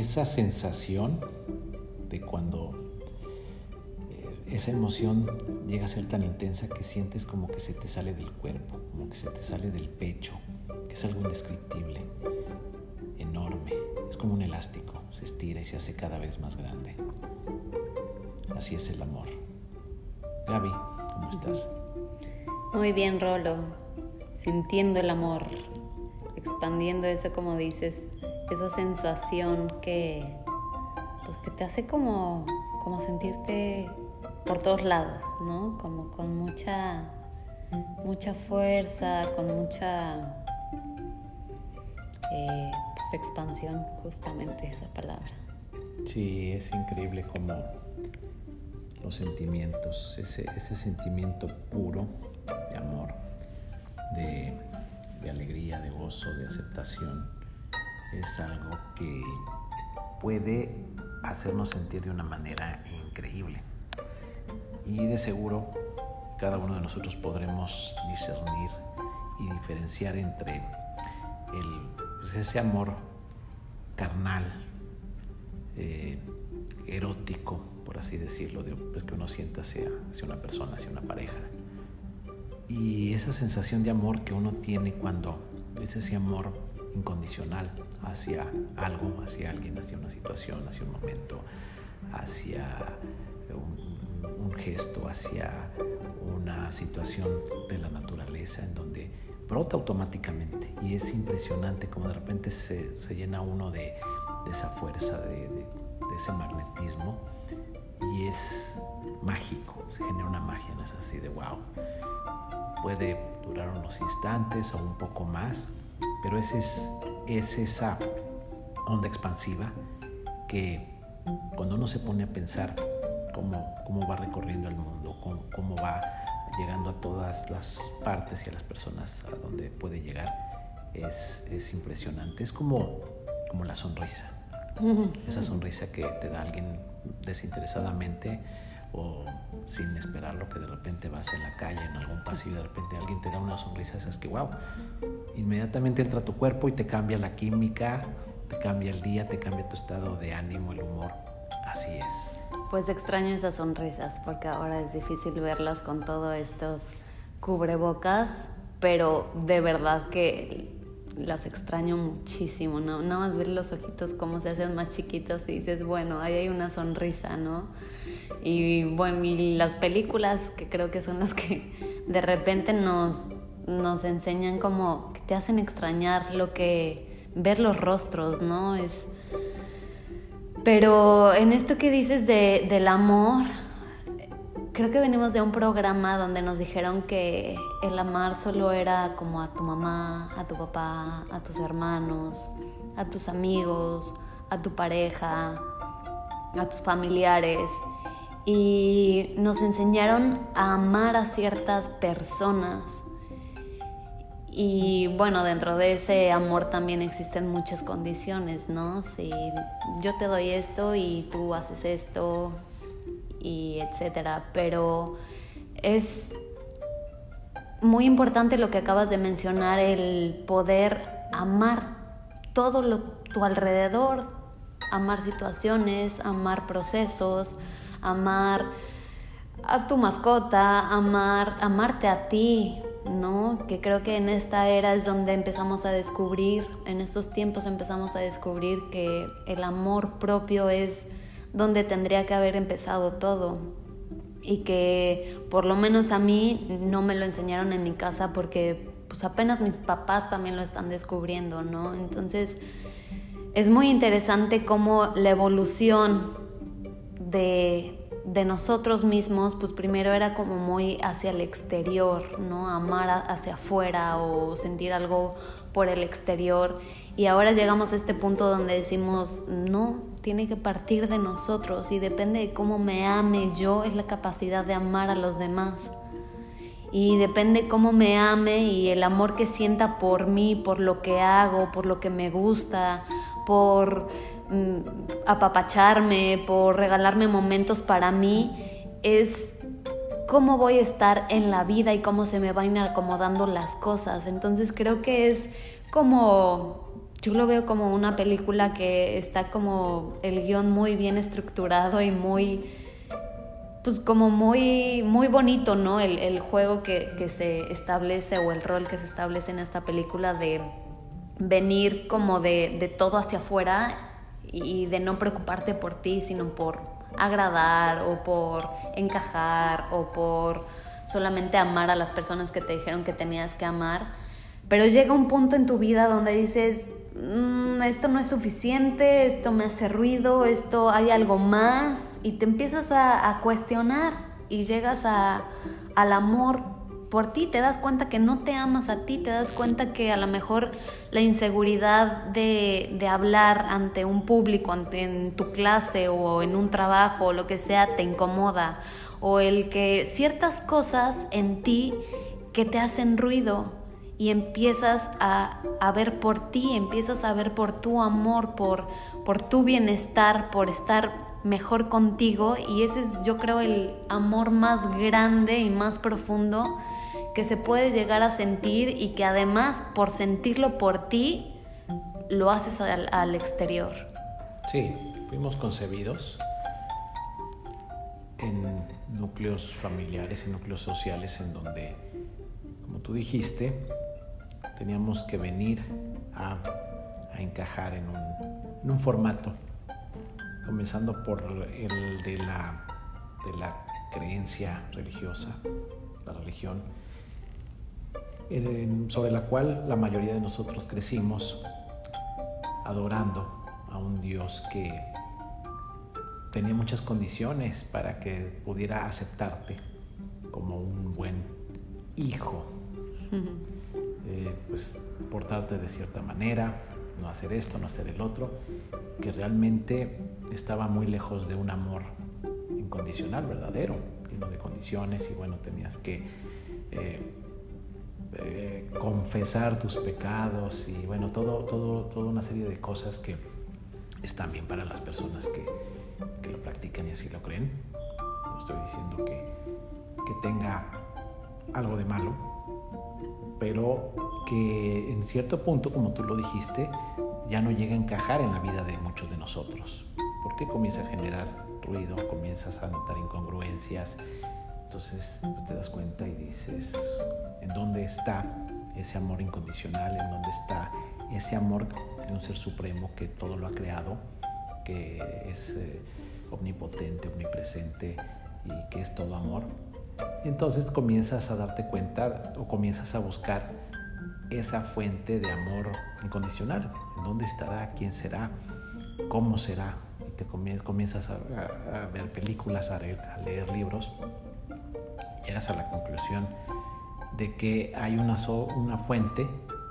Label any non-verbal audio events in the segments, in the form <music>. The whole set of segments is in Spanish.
esa sensación de cuando eh, esa emoción llega a ser tan intensa que sientes como que se te sale del cuerpo, como que se te sale del pecho, que es algo indescriptible, enorme, es como un elástico, se estira y se hace cada vez más grande. Así es el amor. Gaby, ¿cómo estás? Muy bien, Rolo, sintiendo el amor, expandiendo eso como dices, esa sensación que, pues, que te hace como, como sentirte por todos lados, ¿no? Como con mucha, mucha fuerza, con mucha eh, pues, expansión, justamente esa palabra. Sí, es increíble como los sentimientos, ese, ese sentimiento puro de amor, de, de alegría, de gozo, de aceptación, es algo que puede hacernos sentir de una manera increíble. Y de seguro cada uno de nosotros podremos discernir y diferenciar entre el, pues, ese amor carnal, eh, erótico, por así decirlo, de, pues, que uno sienta hacia, hacia una persona, hacia una pareja. Y esa sensación de amor que uno tiene cuando es ese amor incondicional hacia algo, hacia alguien, hacia una situación, hacia un momento, hacia un, gesto, hacia una situación de la naturaleza en donde brota automáticamente y es impresionante como de repente se, se llena uno de, esa fuerza, de, ese magnetismo y es mágico, se genera una magia, no es así de wow. Puede durar unos instantes o un poco más, pero ese es, es esa onda expansiva que cuando uno se pone a pensar cómo, cómo va recorriendo el mundo, cómo, cómo va llegando a todas las partes y a las personas a donde puede llegar, es, es impresionante. Es como, como la sonrisa. Esa sonrisa que te da alguien desinteresadamente o sin esperarlo que de repente vas en la calle, en algún pasillo, de repente alguien te da una sonrisa, esas que wow, inmediatamente entra a tu cuerpo y te cambia la química, te cambia el día, te cambia tu estado de ánimo, el humor. Así es. Pues extraño esas sonrisas porque ahora es difícil verlas con todos estos cubrebocas, pero de verdad que las extraño muchísimo, ¿no? Nada más ver los ojitos cómo se hacen más chiquitos y dices, bueno, ahí hay una sonrisa, ¿no? Y bueno, y las películas que creo que son las que de repente nos, nos enseñan como te hacen extrañar lo que ver los rostros, ¿no? Es pero en esto que dices de, del amor, creo que venimos de un programa donde nos dijeron que el amar solo era como a tu mamá, a tu papá, a tus hermanos, a tus amigos, a tu pareja, a tus familiares. Y nos enseñaron a amar a ciertas personas. Y bueno, dentro de ese amor también existen muchas condiciones, ¿no? Si yo te doy esto y tú haces esto, y etcétera. Pero es muy importante lo que acabas de mencionar, el poder amar todo lo, tu alrededor, amar situaciones, amar procesos, amar a tu mascota, amar, amarte a ti, ¿no? Que creo que en esta era es donde empezamos a descubrir, en estos tiempos empezamos a descubrir que el amor propio es donde tendría que haber empezado todo y que por lo menos a mí no me lo enseñaron en mi casa porque pues apenas mis papás también lo están descubriendo, ¿no? Entonces es muy interesante cómo la evolución de, de nosotros mismos, pues primero era como muy hacia el exterior, ¿no? Amar hacia afuera o sentir algo por el exterior. Y ahora llegamos a este punto donde decimos, no, tiene que partir de nosotros y depende de cómo me ame yo, es la capacidad de amar a los demás. Y depende cómo me ame y el amor que sienta por mí, por lo que hago, por lo que me gusta, por mm, apapacharme, por regalarme momentos para mí, es cómo voy a estar en la vida y cómo se me van acomodando las cosas. Entonces creo que es como yo lo veo como una película que está como el guion muy bien estructurado y muy, pues como muy, muy bonito, ¿no? El, juego que, que, se establece o el rol que se establece en esta película de venir como de, de todo hacia afuera y de no preocuparte por ti, sino por agradar o por encajar o por solamente amar a las personas que te dijeron que tenías que amar. Pero llega un punto en tu vida donde dices, Mm, esto no es suficiente, esto me hace ruido, esto hay algo más y te empiezas a, cuestionar y llegas a, al amor por ti, te das cuenta que no te amas a ti, te das cuenta que a lo mejor la inseguridad de, de hablar ante un público, ante, en tu clase o en un trabajo o lo que sea, te incomoda, o el que ciertas cosas en ti que te hacen ruido y empiezas a, ver por ti, empiezas a ver por tu amor, por, por tu bienestar, por estar mejor contigo y ese es yo creo el amor más grande y más profundo que se puede llegar a sentir y que además por sentirlo por ti lo haces al, exterior. Sí, fuimos concebidos en núcleos familiares, en núcleos sociales en donde, como tú dijiste, teníamos que venir a, encajar en un, formato, comenzando por el de la, de la creencia religiosa, la religión, sobre la cual la mayoría de nosotros crecimos adorando a un Dios que tenía muchas condiciones para que pudiera aceptarte como un buen hijo. <laughs> Eh, pues portarte de cierta manera, no hacer esto, no hacer el otro, que realmente estaba muy lejos de un amor incondicional, verdadero, lleno de condiciones y bueno, tenías que eh, eh, confesar tus pecados y bueno, todo, todo, toda una serie de cosas que están bien para las personas que, que lo practican y así lo creen. No estoy diciendo que, que tenga algo de malo, pero que en cierto punto, como tú lo dijiste, ya no llega a encajar en la vida de muchos de nosotros, porque comienza a generar ruido, comienzas a notar incongruencias, entonces te das cuenta y dices, ¿en dónde está ese amor incondicional? ¿En dónde está ese amor de un ser supremo que todo lo ha creado, que es eh, omnipotente, omnipresente y que es todo amor? Entonces comienzas a darte cuenta o comienzas a buscar esa fuente de amor incondicional. ¿En dónde estará? ¿Quién será? ¿Cómo será? Te comienzas a, ver películas, a leer, libros. llegas a la conclusión de que hay una, una fuente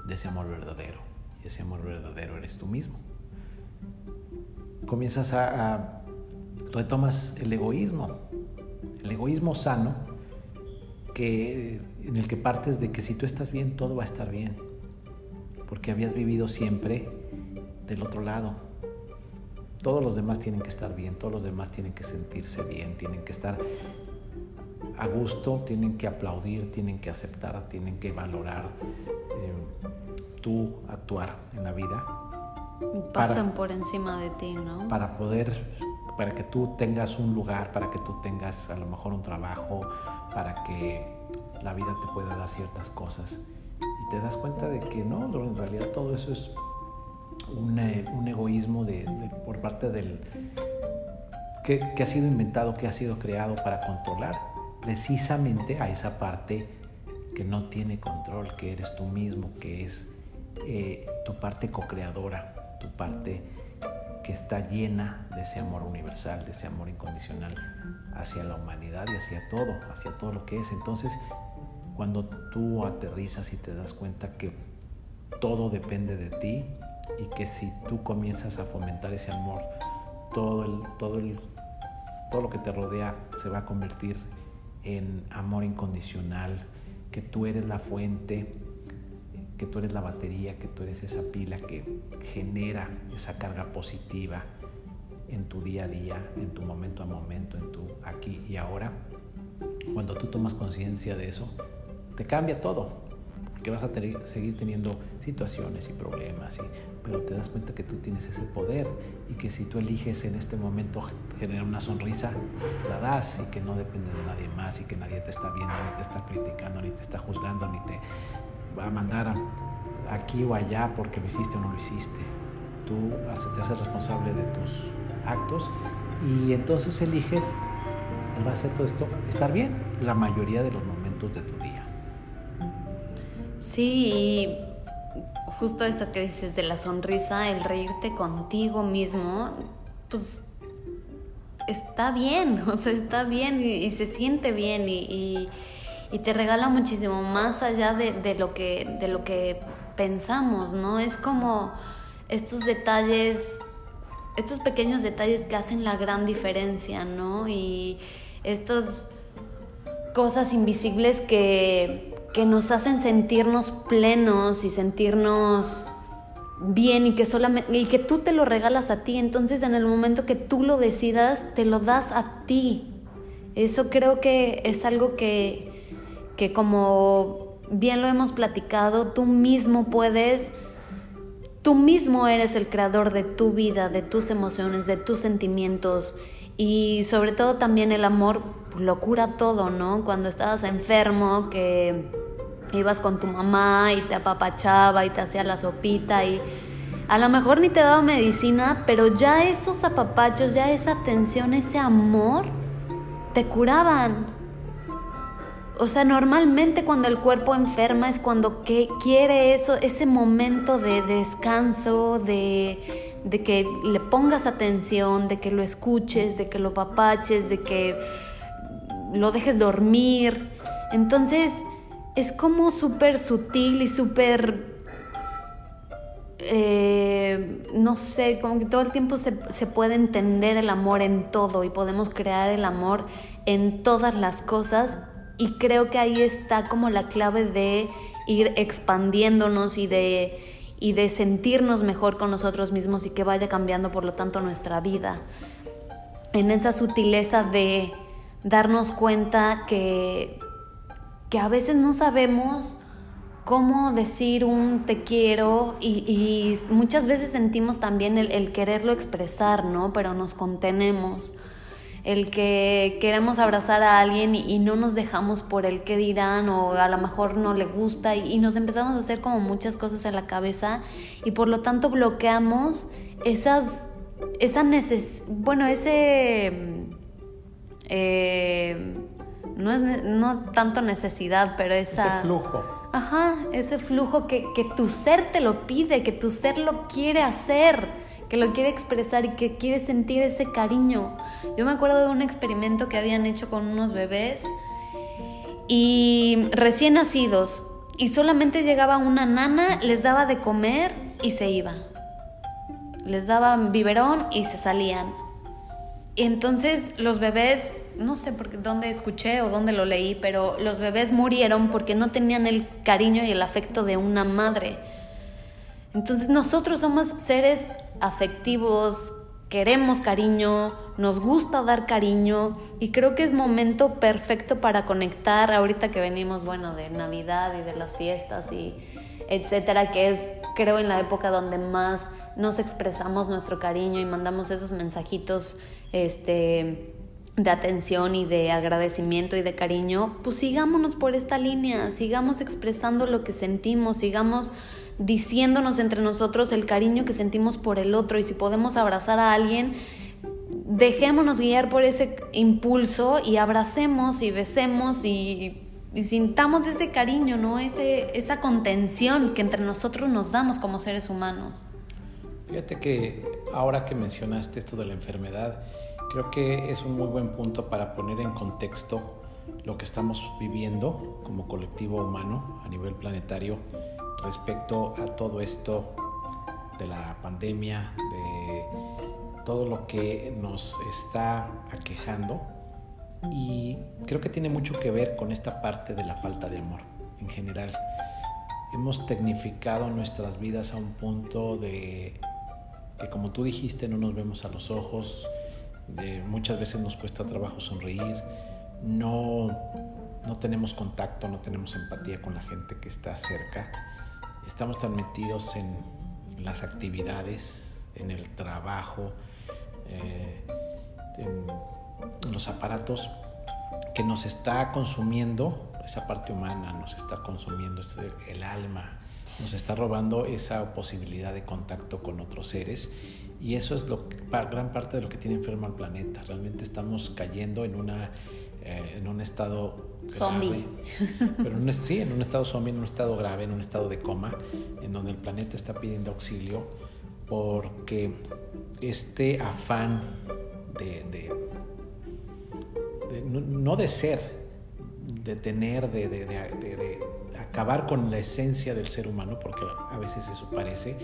de ese amor verdadero. Y ese amor verdadero eres tú mismo. Comienzas a, a retomas el egoísmo. El egoísmo sano en el que partes de que si tú estás bien, todo va a estar bien, porque habías vivido siempre del otro lado. Todos los demás tienen que estar bien, todos los demás tienen que sentirse bien, tienen que estar a gusto, tienen que aplaudir, tienen que aceptar, tienen que valorar eh, tú actuar en la vida. Pasan por encima de ti, ¿no? Para poder, para que tú tengas un lugar, para que tú tengas a lo mejor un trabajo, para que la vida te pueda dar ciertas cosas. Y te das cuenta de que no, en realidad todo eso es un, eh, egoísmo de, por parte del que, ha sido inventado, que ha sido creado para controlar precisamente a esa parte que no tiene control, que eres tú mismo, que es eh, tu parte co-creadora, tu parte que está llena de ese amor universal, de ese amor incondicional hacia la humanidad y hacia todo, hacia todo lo que es. Entonces, cuando tú aterrizas y te das cuenta que todo depende de ti y que si tú comienzas a fomentar ese amor, todo, el, todo, el, todo lo que te rodea se va a convertir en amor incondicional, que tú eres la fuente, que tú eres la batería, que tú eres esa pila que genera esa carga positiva en tu día a día, en tu momento a momento, en tu aquí y ahora. Cuando tú tomas conciencia de eso, te cambia todo, porque vas a seguir teniendo situaciones y problemas, pero te das cuenta que tú tienes ese poder y que si tú eliges en este momento generar una sonrisa, la das y que no depende de nadie más y que nadie te está viendo, ni te está criticando, ni te está juzgando, ni te a mandar aquí o allá porque lo hiciste o no lo hiciste. Tú te haces responsable de tus actos y entonces eliges, en base a todo esto, estar bien la mayoría de los momentos de tu día. Sí, justo eso que dices de la sonrisa, el reírte contigo mismo, pues está bien, <laughs> o sea, está bien y, se siente bien y, te regala muchísimo más allá de, lo que, de lo que pensamos, ¿no? Es como estos detalles, estos pequeños detalles que hacen la gran diferencia, ¿no? Y estas cosas invisibles que que nos hacen sentirnos plenos y sentirnos bien y que solamente y que tú te lo regalas a ti, entonces en el momento que tú lo decidas, te lo das a ti. Eso creo que es algo que, que como bien lo hemos platicado, tú mismo puedes, tú mismo eres el creador de tu vida, de tus emociones, de tus sentimientos y sobre todo también el amor lo cura todo, ¿no? Cuando estabas enfermo, que ibas con tu mamá y te apapachaba y te hacía la sopita y a lo mejor ni te daba medicina, pero ya esos apapachos, ya esa atención, ese amor, te curaban. O sea, normalmente cuando el cuerpo enferma es cuando que quiere eso, ese momento de descanso, de, que le pongas atención, de que lo escuches, de que lo papaches, de que lo dejes dormir. Entonces, es como súper sutil y súper... Eh, no sé, como que todo el tiempo se, se, puede entender el amor en todo y podemos crear el amor en todas las cosas y creo que ahí está como la clave de ir expandiéndonos y de, y de sentirnos mejor con nosotros mismos y que vaya cambiando por lo tanto nuestra vida. En esa sutileza de darnos cuenta que que a veces no sabemos cómo decir un te quiero y, muchas veces sentimos también el, quererlo expresar, ¿no? Pero nos contenemos. El que queremos abrazar a alguien y, no nos dejamos por el que dirán o a lo mejor no le gusta y, nos empezamos a hacer como muchas cosas en la cabeza y por lo tanto bloqueamos esas, esa neces bueno, ese... Eh, no es no tanto necesidad, pero esa... Ese flujo. Ajá, ese flujo que, que tu ser te lo pide, que tu ser lo quiere hacer, que lo quiere expresar y que quiere sentir ese cariño. Yo me acuerdo de un experimento que habían hecho con unos bebés y recién nacidos y solamente llegaba una nana, les daba de comer y se iba. Les daban biberón y se salían. Y entonces los bebés no sé por dónde escuché o dónde lo leí, pero los bebés murieron porque no tenían el cariño y el afecto de una madre. Entonces nosotros somos seres afectivos, queremos cariño, nos gusta dar cariño y creo que es momento perfecto para conectar ahorita que venimos, bueno, de Navidad y de las fiestas y etcétera, que es creo en la época donde más nos expresamos nuestro cariño y mandamos esos mensajitos este de atención y de agradecimiento y de cariño, pues sigámonos por esta línea, sigamos expresando lo que sentimos, sigamos diciéndonos entre nosotros el cariño que sentimos por el otro y si podemos abrazar a alguien, dejémonos guiar por ese impulso y abracemos y besemos y, sintamos ese cariño, ¿no? Ese, esa contención que entre nosotros nos damos como seres humanos. Fíjate que ahora que mencionaste esto de la enfermedad, Creo que es un muy buen punto para poner en contexto lo que estamos viviendo como colectivo humano a nivel planetario respecto a todo esto de la pandemia, de todo lo que nos está aquejando y creo que tiene mucho que ver con esta parte de la falta de amor en general. Hemos tecnificado nuestras vidas a un punto de que como tú dijiste no nos vemos a los ojos, muchas veces nos cuesta trabajo sonreír, no, no tenemos contacto, no tenemos empatía con la gente que está cerca, estamos tan metidos en, las actividades, en el trabajo, eh, en los aparatos que nos está consumiendo esa parte humana, nos está consumiendo el alma, nos está robando esa posibilidad de contacto con otros seres y eso es lo gran parte de lo que tiene enfermo al planeta. Realmente estamos cayendo en una eh, en un estado zombie. Pero sí, en un estado zombie, en un estado grave, en un estado de coma, en donde el planeta está pidiendo auxilio porque este afán de, no, de ser, de tener, de, de, acabar con la esencia del ser humano, porque a veces eso parece,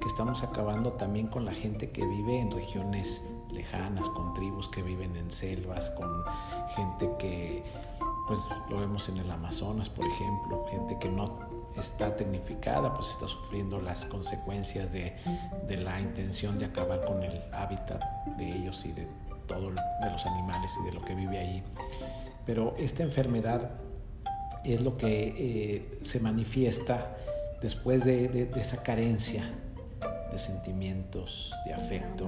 que estamos acabando también con la gente que vive en regiones lejanas, con tribus que viven en selvas, con gente que, pues lo vemos en el Amazonas, por ejemplo, gente que no está tecnificada, pues está sufriendo las consecuencias de, de la intención de acabar con el hábitat de ellos y de todo de los animales y de lo que vive ahí. Pero esta enfermedad es lo que eh, se manifiesta después de, de, esa carencia de sentimientos, de afecto.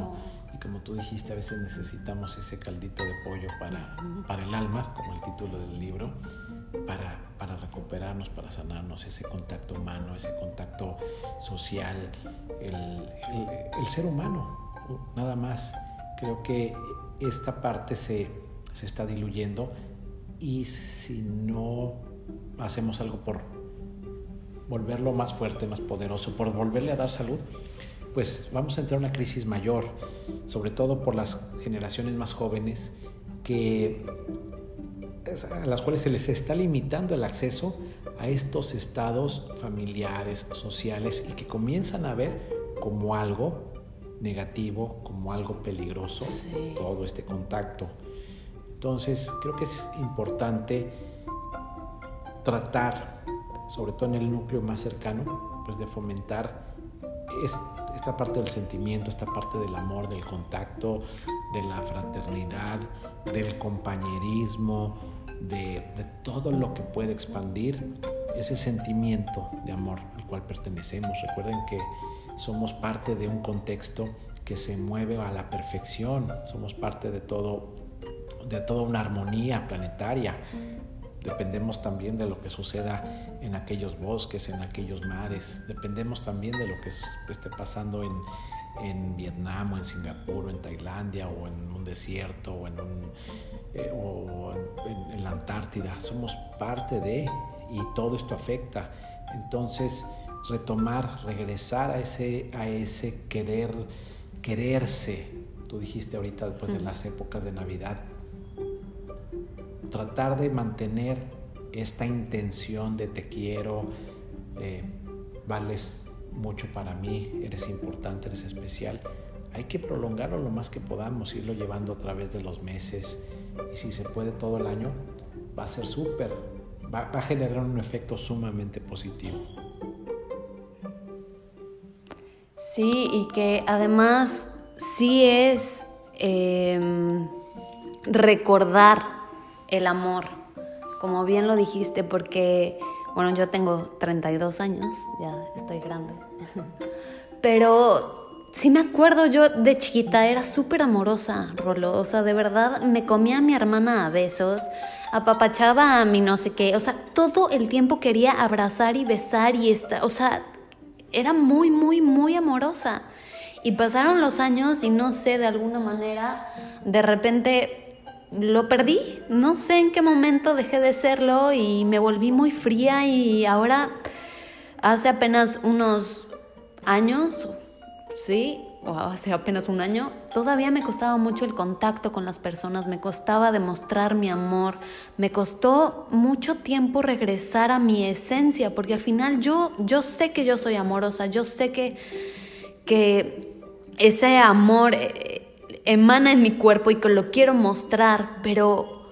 Y como tú dijiste, a veces necesitamos ese caldito de pollo para, para el alma, como el título del libro, para, para recuperarnos, para sanarnos, ese contacto humano, ese contacto social, el, el, ser humano, nada más. Creo que esta parte se, se está diluyendo y si no hacemos algo por volverlo más fuerte, más poderoso, por volverle a dar salud, pues vamos a entrar en una crisis mayor, sobre todo por las generaciones más jóvenes que a las cuales se les está limitando el acceso a estos estados familiares, sociales y que comienzan a ver como algo negativo, como algo peligroso todo este contacto. Entonces creo que es importante tratar, sobre todo en el núcleo más cercano, pues de fomentar esta parte del sentimiento, esta parte del amor, del contacto, de la fraternidad, del compañerismo, de, todo lo que puede expandir ese sentimiento de amor al cual pertenecemos. Recuerden que somos parte de un contexto que se mueve a la perfección, somos parte de todo, de toda una armonía planetaria. Dependemos también de lo que suceda en aquellos bosques, en aquellos mares. Dependemos también de lo que esté pasando en, en Vietnam o en Singapur o en Tailandia o en un desierto o en, un, eh, o en, la Antártida. Somos parte de y todo esto afecta. Entonces, retomar, regresar a ese, a ese querer, quererse. Tú dijiste ahorita después de las épocas de Navidad, tratar de mantener esta intención de te quiero, vales mucho para mí, eres importante, eres especial. Hay que prolongarlo lo más que podamos, irlo llevando a través de los meses y si se puede todo el año, va a ser súper, va, a generar un efecto sumamente positivo. Sí, y que además sí es em, recordar el amor, como bien lo dijiste, porque bueno, yo tengo 32 años, ya estoy grande. <laughs> Pero sí me acuerdo, yo de chiquita era súper amorosa, Rolo. O sea, de verdad me comía a mi hermana a besos, apapachaba a mi no sé qué. O sea, todo el tiempo quería abrazar y besar y estar. O sea, era muy, muy, muy amorosa. Y pasaron los años y no sé, de alguna manera, de repente lo perdí. No sé en qué momento dejé de serlo y me volví muy fría y ahora, hace apenas unos años, sí, o hace apenas un año, todavía me costaba mucho el contacto con las personas, me costaba demostrar mi amor, me costó mucho tiempo regresar a mi esencia, porque al final yo, yo sé que yo soy amorosa, yo sé que, que ese amor... Eh, emana en mi cuerpo y que lo quiero mostrar, pero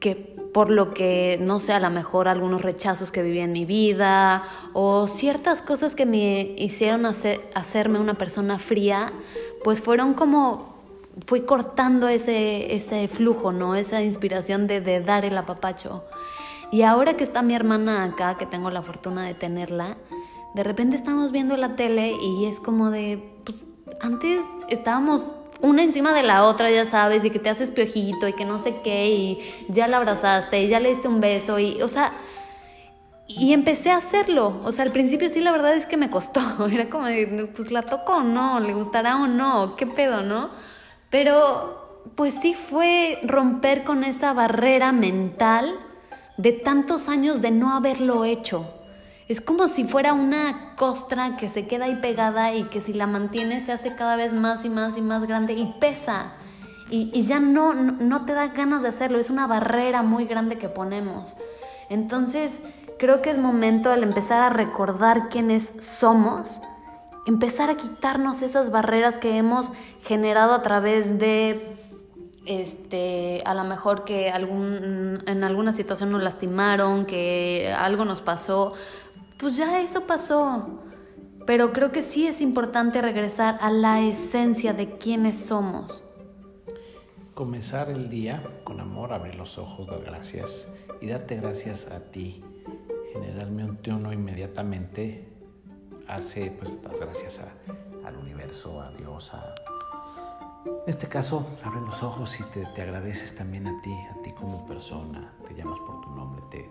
que por lo que, no sé, a lo mejor algunos rechazos que viví en mi vida o ciertas cosas que me hicieron hacerme una persona fría, pues fueron como, fui cortando ese, ese flujo, ¿no? Esa inspiración de, de dar el apapacho. Y ahora que está mi hermana acá, que tengo la fortuna de tenerla, de repente estamos viendo la tele y es como de, pues, antes estábamos una encima de la otra, ya sabes, y que te haces piojito y que no sé qué, y ya la abrazaste y ya le diste un beso, y, o sea, y empecé a hacerlo. O sea, al principio sí, la verdad es que me costó. <laughs> Era como de, pues la toco o no, le gustará o no, qué pedo, ¿no? Pero, pues sí fue romper con esa barrera mental de tantos años de no haberlo hecho. Es como si fuera una costra que se queda ahí pegada y que si la mantienes se hace cada vez más y más y más grande y pesa. Y, ya no, no te da ganas de hacerlo. Es una barrera muy grande que ponemos. Entonces, creo que es momento al empezar a recordar quiénes somos, empezar a quitarnos esas barreras que hemos generado a través de este, a lo mejor que algún, en alguna situación nos lastimaron, que algo nos pasó, pues ya eso pasó. Pero creo que sí es importante regresar a la esencia de quiénes somos. Comenzar el día con amor, abrir los ojos, dar gracias y darte gracias a ti. Generalmente uno inmediatamente hace, pues, das gracias al universo, a Dios, a en este caso, abres los ojos y te, te, agradeces también a ti, a ti como persona, te llamas por tu nombre, te,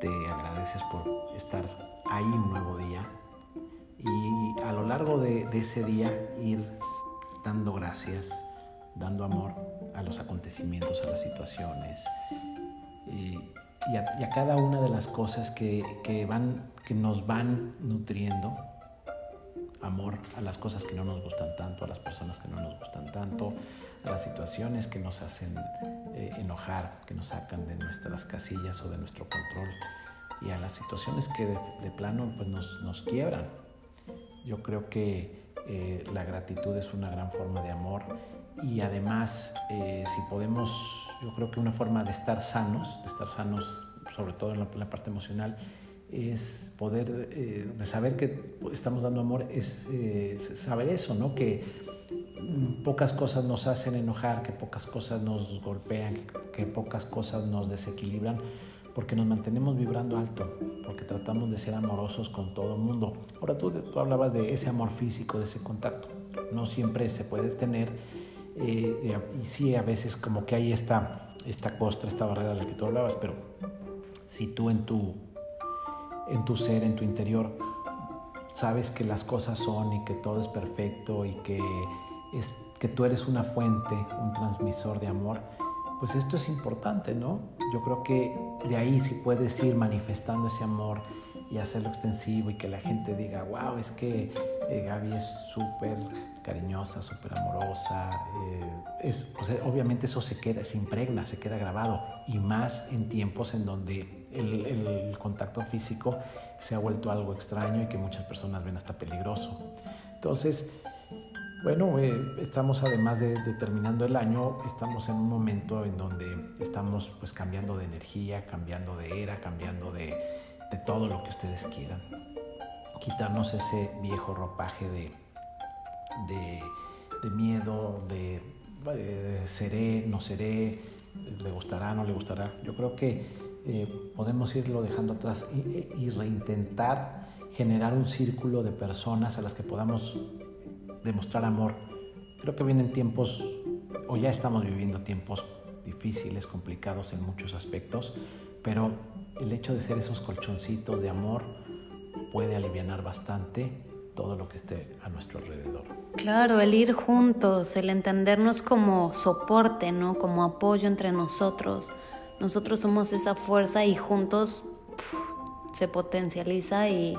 te agradeces por estar ahí un nuevo día y a lo largo de, ese día ir dando gracias, dando amor a los acontecimientos, a las situaciones y, y, a, y a, cada una de las cosas que, que, van, que nos van nutriendo amor a las cosas que no nos gustan tanto, a las personas que no nos gustan tanto, a las situaciones que nos hacen eh, enojar, que nos sacan de nuestras casillas o de nuestro control y a las situaciones que de, plano pues nos, nos, quiebran. Yo creo que eh, la gratitud es una gran forma de amor y además eh, si podemos, yo creo que una forma de estar sanos, de estar sanos sobre todo en la, parte emocional, es poder, de saber que estamos dando amor, es saber eso, ¿no? Que pocas cosas nos hacen enojar, que pocas cosas nos golpean, que, pocas cosas nos desequilibran, porque nos mantenemos vibrando alto, porque tratamos de ser amorosos con todo el mundo. Ahora tú, hablabas de ese amor físico, de ese contacto. No siempre se puede tener, eh, y sí, a veces como que hay esta, esta costra, esta barrera de la que tú hablabas, pero si tú en tu en tu ser, en tu interior, sabes que las cosas son y que todo es perfecto y que, es, que tú eres una fuente, un transmisor de amor, pues esto es importante, ¿no? Yo creo que de ahí sí puedes ir manifestando ese amor y hacerlo extensivo y que la gente diga, wow, es que eh, Gaby es súper cariñosa, súper amorosa. Eh, es, pues, obviamente eso se queda, se impregna, se queda grabado y más en tiempos en donde el, el, contacto físico se ha vuelto algo extraño y que muchas personas ven hasta peligroso. Entonces, bueno, eh, estamos además de, de, terminando el año, estamos en un momento en donde estamos pues cambiando de energía, cambiando de era, cambiando de, todo lo que ustedes quieran. Quitarnos ese viejo ropaje de, miedo, de, de seré, no seré, le gustará, no le gustará. Yo creo que eh, podemos irlo dejando atrás y, y, reintentar generar un círculo de personas a las que podamos demostrar amor. Creo que vienen tiempos, o ya estamos viviendo tiempos difíciles, complicados en muchos aspectos, pero el hecho de ser esos colchoncitos de amor puede aliviar bastante todo lo que esté a nuestro alrededor. Claro, el ir juntos, el entendernos como soporte, ¿no? Como apoyo entre nosotros. Nosotros somos esa fuerza y juntos se potencializa y,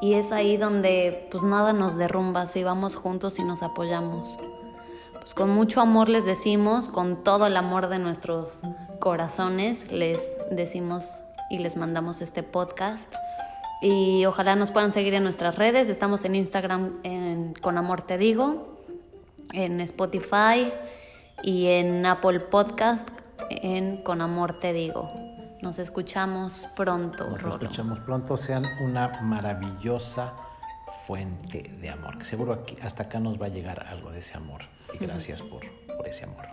y, es ahí donde pues nada nos derrumba si vamos juntos y nos apoyamos. Pues con mucho amor les decimos, con todo el amor de nuestros corazones les decimos y les mandamos este podcast. Y ojalá nos puedan seguir en nuestras redes. Estamos en Instagram en Con Amor Te Digo, en Spotify y en Apple Podcast en Con Amor Te Digo. Nos escuchamos pronto. Nos escuchamos pronto. Sean una maravillosa fuente de amor. Que seguro aquí, hasta acá nos va a llegar algo de ese amor. Y gracias por, por ese amor.